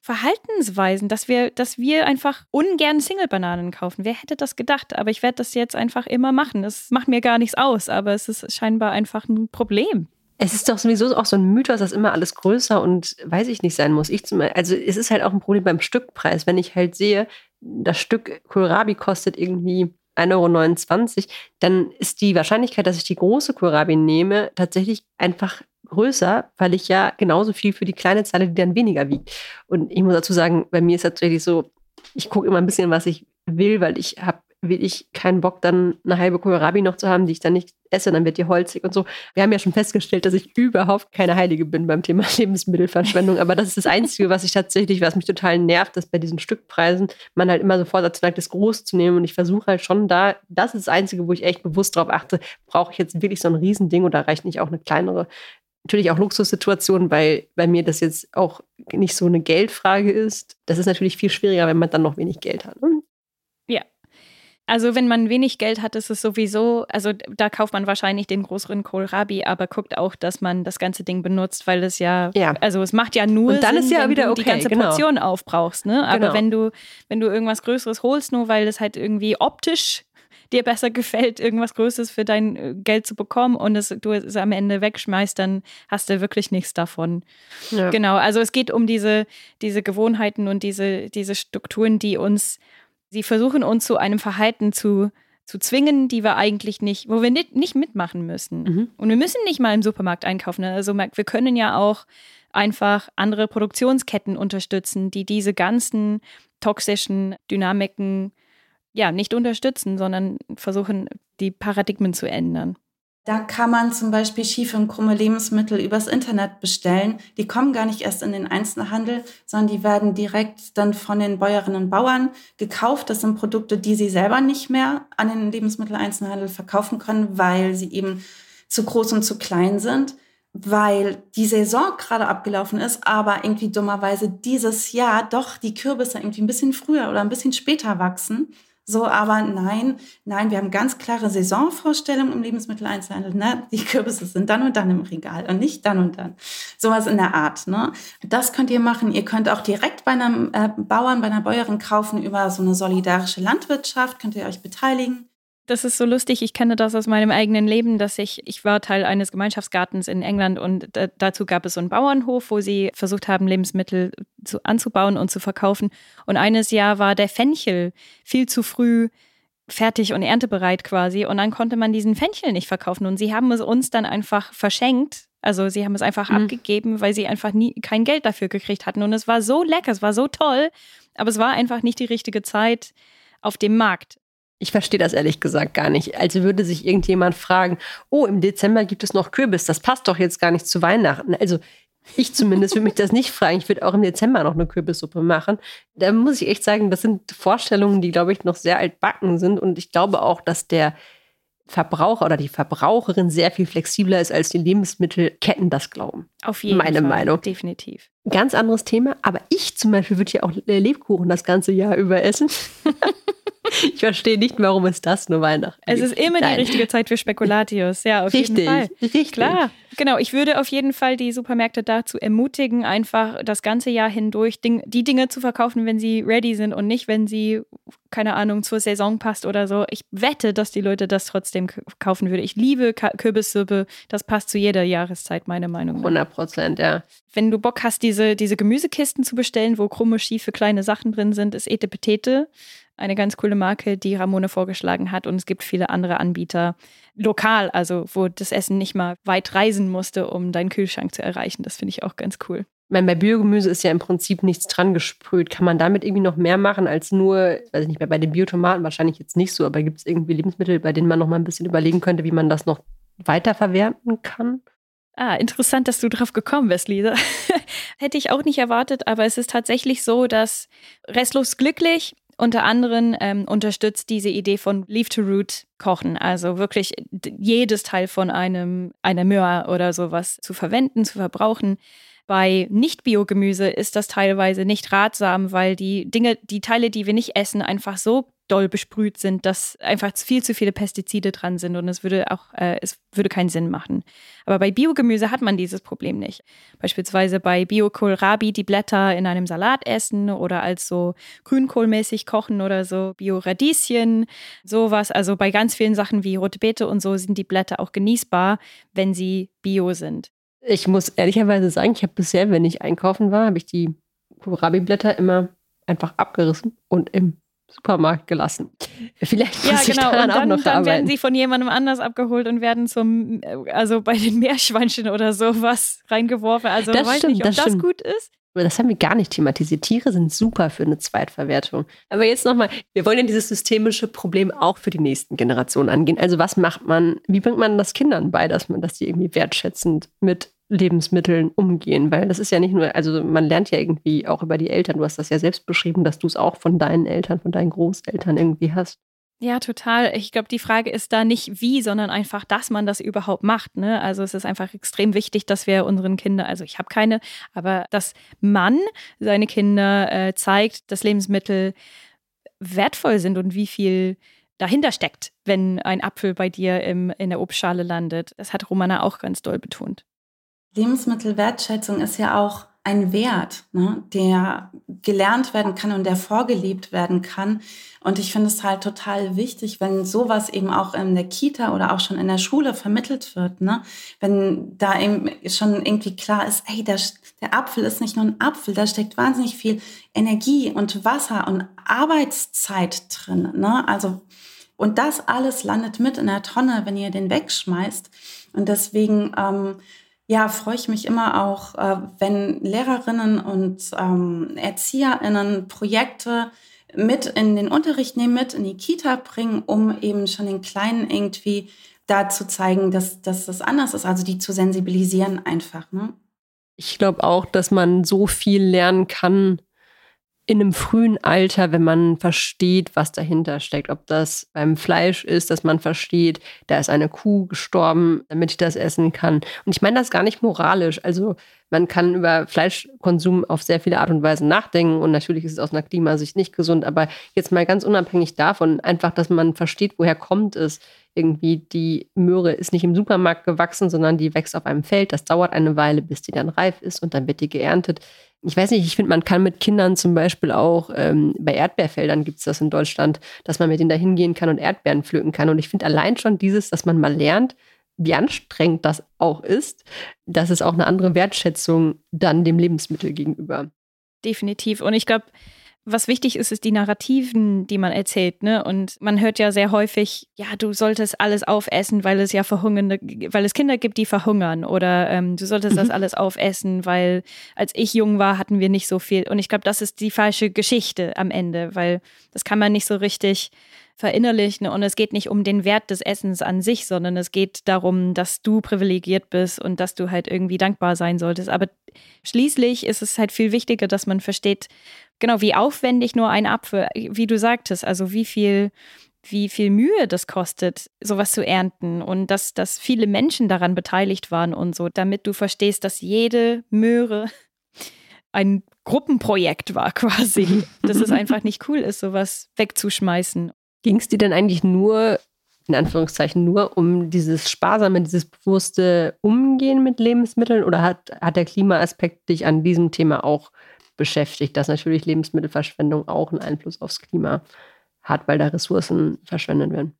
Verhaltensweisen, dass wir, dass wir einfach ungern Single-Bananen kaufen. Wer hätte das gedacht? Aber ich werde das jetzt einfach immer machen. Das macht mir gar nichts aus, aber es ist scheinbar einfach ein Problem. Es ist doch sowieso auch so ein Mythos, dass immer alles größer und weiß ich nicht sein muss. Ich zum, also es ist halt auch ein Problem beim Stückpreis. Wenn ich halt sehe, das Stück Kohlrabi kostet irgendwie 1,29 Euro, dann ist die Wahrscheinlichkeit, dass ich die große Kohlrabi nehme, tatsächlich einfach größer, weil ich ja genauso viel für die kleine zahle, die dann weniger wiegt. Und ich muss dazu sagen, bei mir ist tatsächlich so, ich gucke immer ein bisschen, was ich will, weil ich habe will ich keinen Bock, dann eine halbe Kohlrabi noch zu haben, die ich dann nicht esse, dann wird die holzig und so. Wir haben ja schon festgestellt, dass ich überhaupt keine Heilige bin beim Thema Lebensmittelverschwendung, aber das ist das Einzige, was ich tatsächlich, was mich total nervt, dass bei diesen Stückpreisen man halt immer sofort dazu neigt, das groß zu nehmen und ich versuche halt schon da, das ist das Einzige, wo ich echt bewusst darauf achte, brauche ich jetzt wirklich so ein Riesending oder reicht nicht auch eine kleinere natürlich auch Luxussituationen, weil bei mir das jetzt auch nicht so eine Geldfrage ist. Das ist natürlich viel schwieriger, wenn man dann noch wenig Geld hat. Ne? Also wenn man wenig Geld hat, ist es sowieso, also da kauft man wahrscheinlich den größeren Kohlrabi, aber guckt auch, dass man das ganze Ding benutzt, weil es ja, ja. also es macht ja nur Und dann Sinn, ist ja wenn wieder du okay, die ganze genau. Portion aufbrauchst, ne? Aber genau. wenn du, wenn du irgendwas Größeres holst, nur weil es halt irgendwie optisch dir besser gefällt, irgendwas Größeres für dein äh, Geld zu bekommen und es, du es am Ende wegschmeißt, dann hast du wirklich nichts davon. Ja. Genau, also es geht um diese, diese Gewohnheiten und diese, diese Strukturen, die uns Sie versuchen uns zu einem Verhalten zu, zu zwingen, die wir eigentlich nicht, wo wir nicht, nicht mitmachen müssen. Mhm. Und wir müssen nicht mal im Supermarkt einkaufen. Also wir können ja auch einfach andere Produktionsketten unterstützen, die diese ganzen toxischen Dynamiken ja nicht unterstützen, sondern versuchen, die Paradigmen zu ändern. Da kann man zum Beispiel schiefe und krumme Lebensmittel übers Internet bestellen. Die kommen gar nicht erst in den Einzelhandel, sondern die werden direkt dann von den Bäuerinnen und Bauern gekauft. Das sind Produkte, die sie selber nicht mehr an den Lebensmitteleinzelhandel verkaufen können, weil sie eben zu groß und zu klein sind, weil die Saison gerade abgelaufen ist, aber irgendwie dummerweise dieses Jahr doch die Kürbisse irgendwie ein bisschen früher oder ein bisschen später wachsen. So, aber nein, nein, wir haben ganz klare Saisonvorstellungen im Lebensmitteleinzelhandel. Ne? Die Kürbisse sind dann und dann im Regal und nicht dann und dann. Sowas in der Art. Ne? Das könnt ihr machen. Ihr könnt auch direkt bei einem äh, Bauern, bei einer Bäuerin kaufen über so eine solidarische Landwirtschaft. Könnt ihr euch beteiligen. Das ist so lustig. Ich kenne das aus meinem eigenen Leben, dass ich, ich war Teil eines Gemeinschaftsgartens in England und da, dazu gab es so einen Bauernhof, wo sie versucht haben, Lebensmittel zu, anzubauen und zu verkaufen. Und eines Jahr war der Fenchel viel zu früh fertig und erntebereit quasi. Und dann konnte man diesen Fenchel nicht verkaufen. Und sie haben es uns dann einfach verschenkt. Also sie haben es einfach mhm. abgegeben, weil sie einfach nie kein Geld dafür gekriegt hatten. Und es war so lecker, es war so toll, aber es war einfach nicht die richtige Zeit auf dem Markt. Ich verstehe das ehrlich gesagt gar nicht. Also würde sich irgendjemand fragen, oh, im Dezember gibt es noch Kürbis, das passt doch jetzt gar nicht zu Weihnachten. Also ich zumindest würde mich das nicht fragen. Ich würde auch im Dezember noch eine Kürbissuppe machen. Da muss ich echt sagen, das sind Vorstellungen, die, glaube ich, noch sehr altbacken sind. Und ich glaube auch, dass der Verbraucher oder die Verbraucherin sehr viel flexibler ist, als die Lebensmittelketten das glauben. Auf jeden Meine Fall. Meine Meinung. Definitiv. Ganz anderes Thema. Aber ich zum Beispiel würde ja auch Lebkuchen das ganze Jahr über essen. Ich verstehe nicht, warum es das nur Weihnachten Es ist immer Nein. die richtige Zeit für Spekulatius. Ja, auf richtig, jeden Fall. Richtig. Klar. Genau, ich würde auf jeden Fall die Supermärkte dazu ermutigen, einfach das ganze Jahr hindurch die Dinge zu verkaufen, wenn sie ready sind und nicht, wenn sie, keine Ahnung, zur Saison passt oder so. Ich wette, dass die Leute das trotzdem kaufen würden. Ich liebe Kürbissuppe. Das passt zu jeder Jahreszeit, meine Meinung. 100 Prozent, ja. Wenn du Bock hast, diese, diese Gemüsekisten zu bestellen, wo krumme, schiefe, kleine Sachen drin sind, ist Etepetete eine ganz coole Marke, die Ramone vorgeschlagen hat. Und es gibt viele andere Anbieter lokal, also wo das Essen nicht mal weit reisen musste, um deinen Kühlschrank zu erreichen. Das finde ich auch ganz cool. Ich meine, bei Biogemüse ist ja im Prinzip nichts dran gesprüht. Kann man damit irgendwie noch mehr machen als nur, weiß ich nicht mehr, bei den Biotomaten wahrscheinlich jetzt nicht so, aber gibt es irgendwie Lebensmittel, bei denen man noch mal ein bisschen überlegen könnte, wie man das noch weiterverwerten kann? Ah, interessant, dass du drauf gekommen bist, Lisa. Hätte ich auch nicht erwartet, aber es ist tatsächlich so, dass Restlos glücklich unter anderem ähm, unterstützt diese Idee von Leave to Root kochen, also wirklich jedes Teil von einem einer Möhr oder sowas zu verwenden, zu verbrauchen. Bei Nicht-Biogemüse ist das teilweise nicht ratsam, weil die Dinge, die Teile, die wir nicht essen, einfach so doll besprüht sind, dass einfach viel zu viele Pestizide dran sind und es würde auch, äh, es würde keinen Sinn machen. Aber bei Biogemüse hat man dieses Problem nicht. Beispielsweise bei Biokohlrabi die Blätter in einem Salat essen oder als so grünkohlmäßig kochen oder so Bioradieschen, sowas. Also bei ganz vielen Sachen wie rote Beete und so sind die Blätter auch genießbar, wenn sie bio sind. Ich muss ehrlicherweise sagen, ich habe bisher, wenn ich einkaufen war, habe ich die Kohlrabi-Blätter immer einfach abgerissen und im Supermarkt gelassen. Vielleicht ja, genau. und dann, dann werden sie von jemandem anders abgeholt und werden zum, also bei den Meerschweinchen oder sowas reingeworfen. Also das weiß stimmt, nicht, ob das, das gut ist. Das haben wir gar nicht thematisiert. Tiere sind super für eine Zweitverwertung. Aber jetzt nochmal, wir wollen ja dieses systemische Problem auch für die nächsten Generationen angehen. Also was macht man, wie bringt man das Kindern bei, dass man, dass die irgendwie wertschätzend mit Lebensmitteln umgehen, weil das ist ja nicht nur, also man lernt ja irgendwie auch über die Eltern. Du hast das ja selbst beschrieben, dass du es auch von deinen Eltern, von deinen Großeltern irgendwie hast. Ja, total. Ich glaube, die Frage ist da nicht wie, sondern einfach, dass man das überhaupt macht. Ne? Also es ist einfach extrem wichtig, dass wir unseren Kindern, also ich habe keine, aber dass man seine Kinder äh, zeigt, dass Lebensmittel wertvoll sind und wie viel dahinter steckt, wenn ein Apfel bei dir im, in der Obstschale landet. Das hat Romana auch ganz doll betont. Lebensmittelwertschätzung ist ja auch ein Wert, ne, der gelernt werden kann und der vorgelebt werden kann. Und ich finde es halt total wichtig, wenn sowas eben auch in der Kita oder auch schon in der Schule vermittelt wird. Ne? Wenn da eben schon irgendwie klar ist, ey, der, der Apfel ist nicht nur ein Apfel, da steckt wahnsinnig viel Energie und Wasser und Arbeitszeit drin. Ne? Also, und das alles landet mit in der Tonne, wenn ihr den wegschmeißt. Und deswegen ähm, ja, freue ich mich immer auch, äh, wenn Lehrerinnen und ähm, ErzieherInnen Projekte mit in den Unterricht nehmen, mit in die Kita bringen, um eben schon den Kleinen irgendwie da zu zeigen, dass, dass das anders ist, also die zu sensibilisieren einfach. Ne? Ich glaube auch, dass man so viel lernen kann, in einem frühen Alter, wenn man versteht, was dahinter steckt. Ob das beim Fleisch ist, dass man versteht, da ist eine Kuh gestorben, damit ich das essen kann. Und ich meine das gar nicht moralisch. Also man kann über Fleischkonsum auf sehr viele Art und Weise nachdenken und natürlich ist es aus einer Klimasicht nicht gesund, aber jetzt mal ganz unabhängig davon, einfach, dass man versteht, woher kommt es. Irgendwie die Möhre ist nicht im Supermarkt gewachsen, sondern die wächst auf einem Feld. Das dauert eine Weile, bis die dann reif ist und dann wird die geerntet ich weiß nicht, ich finde, man kann mit Kindern zum Beispiel auch, ähm, bei Erdbeerfeldern gibt es das in Deutschland, dass man mit denen da hingehen kann und Erdbeeren pflücken kann. Und ich finde allein schon dieses, dass man mal lernt, wie anstrengend das auch ist, das ist auch eine andere Wertschätzung dann dem Lebensmittel gegenüber. Definitiv. Und ich glaube, was wichtig ist, ist die Narrativen, die man erzählt. Ne? Und man hört ja sehr häufig, ja, du solltest alles aufessen, weil es ja verhungernde, weil es Kinder gibt, die verhungern. Oder ähm, du solltest das mhm. alles aufessen, weil als ich jung war, hatten wir nicht so viel. Und ich glaube, das ist die falsche Geschichte am Ende, weil das kann man nicht so richtig verinnerlichen. Und es geht nicht um den Wert des Essens an sich, sondern es geht darum, dass du privilegiert bist und dass du halt irgendwie dankbar sein solltest. Aber schließlich ist es halt viel wichtiger, dass man versteht, genau, wie aufwendig nur ein Apfel, wie du sagtest, also wie viel wie viel Mühe das kostet, sowas zu ernten und dass, dass viele Menschen daran beteiligt waren und so, damit du verstehst, dass jede Möhre ein Gruppenprojekt war quasi. dass es einfach nicht cool ist, sowas wegzuschmeißen. Ging es dir denn eigentlich nur, in Anführungszeichen, nur um dieses sparsame, dieses bewusste Umgehen mit Lebensmitteln oder hat, hat der Klimaaspekt dich an diesem Thema auch beschäftigt, dass natürlich Lebensmittelverschwendung auch einen Einfluss aufs Klima hat, weil da Ressourcen verschwendet werden.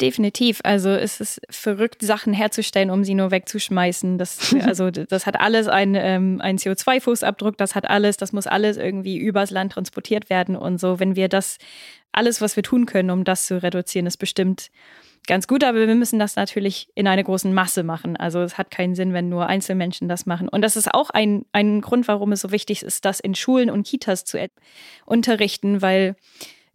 Definitiv. Also es ist verrückt, Sachen herzustellen, um sie nur wegzuschmeißen. Das, also das hat alles einen, ähm, einen CO2-Fußabdruck, das hat alles, das muss alles irgendwie übers Land transportiert werden und so. Wenn wir das, alles, was wir tun können, um das zu reduzieren, ist bestimmt ganz gut, aber wir müssen das natürlich in einer großen Masse machen. Also es hat keinen Sinn, wenn nur Einzelmenschen das machen. Und das ist auch ein, ein Grund, warum es so wichtig ist, das in Schulen und Kitas zu unterrichten, weil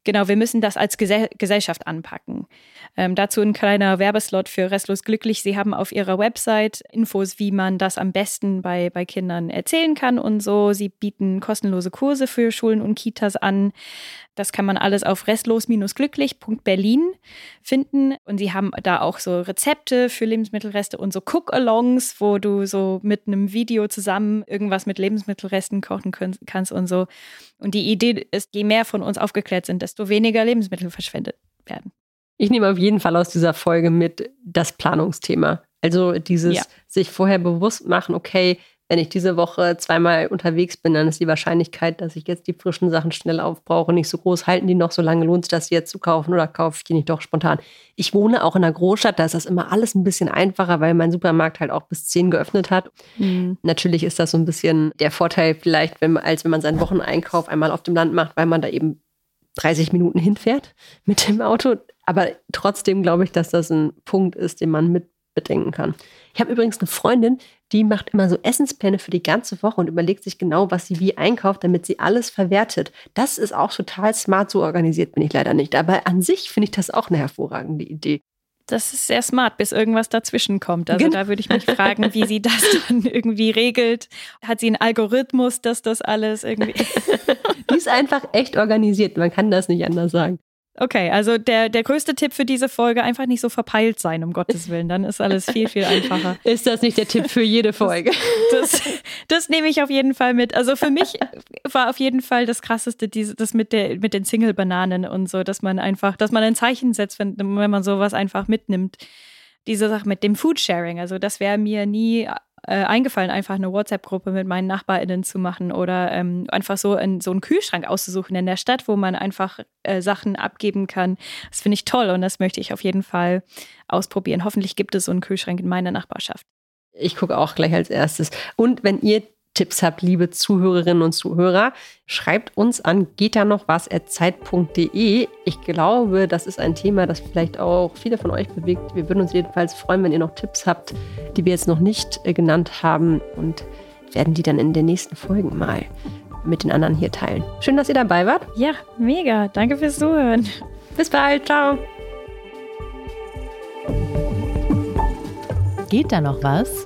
genau, wir müssen das als Gesell Gesellschaft anpacken. Ähm, dazu ein kleiner Werbeslot für Restlos Glücklich. Sie haben auf ihrer Website Infos, wie man das am besten bei, bei Kindern erzählen kann und so. Sie bieten kostenlose Kurse für Schulen und Kitas an. Das kann man alles auf restlos-glücklich.berlin finden. Und sie haben da auch so Rezepte für Lebensmittelreste und so Cook-Alongs, wo du so mit einem Video zusammen irgendwas mit Lebensmittelresten kochen kannst und so. Und die Idee ist, je mehr von uns aufgeklärt sind, desto weniger Lebensmittel verschwendet werden. Ich nehme auf jeden Fall aus dieser Folge mit das Planungsthema. Also dieses ja. sich vorher bewusst machen, okay, wenn ich diese Woche zweimal unterwegs bin, dann ist die Wahrscheinlichkeit, dass ich jetzt die frischen Sachen schnell aufbrauche, nicht so groß. Halten die noch so lange? Lohnt es das jetzt zu kaufen oder kaufe ich die nicht doch spontan? Ich wohne auch in einer Großstadt, da ist das immer alles ein bisschen einfacher, weil mein Supermarkt halt auch bis 10 geöffnet hat. Mhm. Natürlich ist das so ein bisschen der Vorteil vielleicht, wenn, als wenn man seinen Wocheneinkauf einmal auf dem Land macht, weil man da eben 30 Minuten hinfährt mit dem Auto. Aber trotzdem glaube ich, dass das ein Punkt ist, den man mit bedenken kann. Ich habe übrigens eine Freundin, die macht immer so Essenspläne für die ganze Woche und überlegt sich genau, was sie wie einkauft, damit sie alles verwertet. Das ist auch total smart. So organisiert bin ich leider nicht. Aber an sich finde ich das auch eine hervorragende Idee. Das ist sehr smart, bis irgendwas dazwischen kommt. Also genau. da würde ich mich fragen, wie sie das dann irgendwie regelt. Hat sie einen Algorithmus, dass das alles irgendwie. Die ist einfach echt organisiert. Man kann das nicht anders sagen. Okay, also der, der größte Tipp für diese Folge, einfach nicht so verpeilt sein, um Gottes Willen. Dann ist alles viel, viel einfacher. Ist das nicht der Tipp für jede Folge? Das, das, das nehme ich auf jeden Fall mit. Also für mich war auf jeden Fall das Krasseste, diese, das mit, der, mit den Single-Bananen und so, dass man einfach, dass man ein Zeichen setzt, wenn, wenn man sowas einfach mitnimmt. Diese Sache mit dem Foodsharing, also das wäre mir nie äh, eingefallen, einfach eine WhatsApp-Gruppe mit meinen NachbarInnen zu machen oder ähm, einfach so, in, so einen Kühlschrank auszusuchen in der Stadt, wo man einfach äh, Sachen abgeben kann. Das finde ich toll und das möchte ich auf jeden Fall ausprobieren. Hoffentlich gibt es so einen Kühlschrank in meiner Nachbarschaft. Ich gucke auch gleich als erstes. Und wenn ihr Tipps habt, liebe Zuhörerinnen und Zuhörer, schreibt uns an geht da noch was zeit.de. Ich glaube, das ist ein Thema, das vielleicht auch viele von euch bewegt. Wir würden uns jedenfalls freuen, wenn ihr noch Tipps habt, die wir jetzt noch nicht äh, genannt haben und werden die dann in den nächsten Folgen mal mit den anderen hier teilen. Schön, dass ihr dabei wart. Ja, mega. Danke fürs Zuhören. Bis bald. Ciao. Geht da noch was?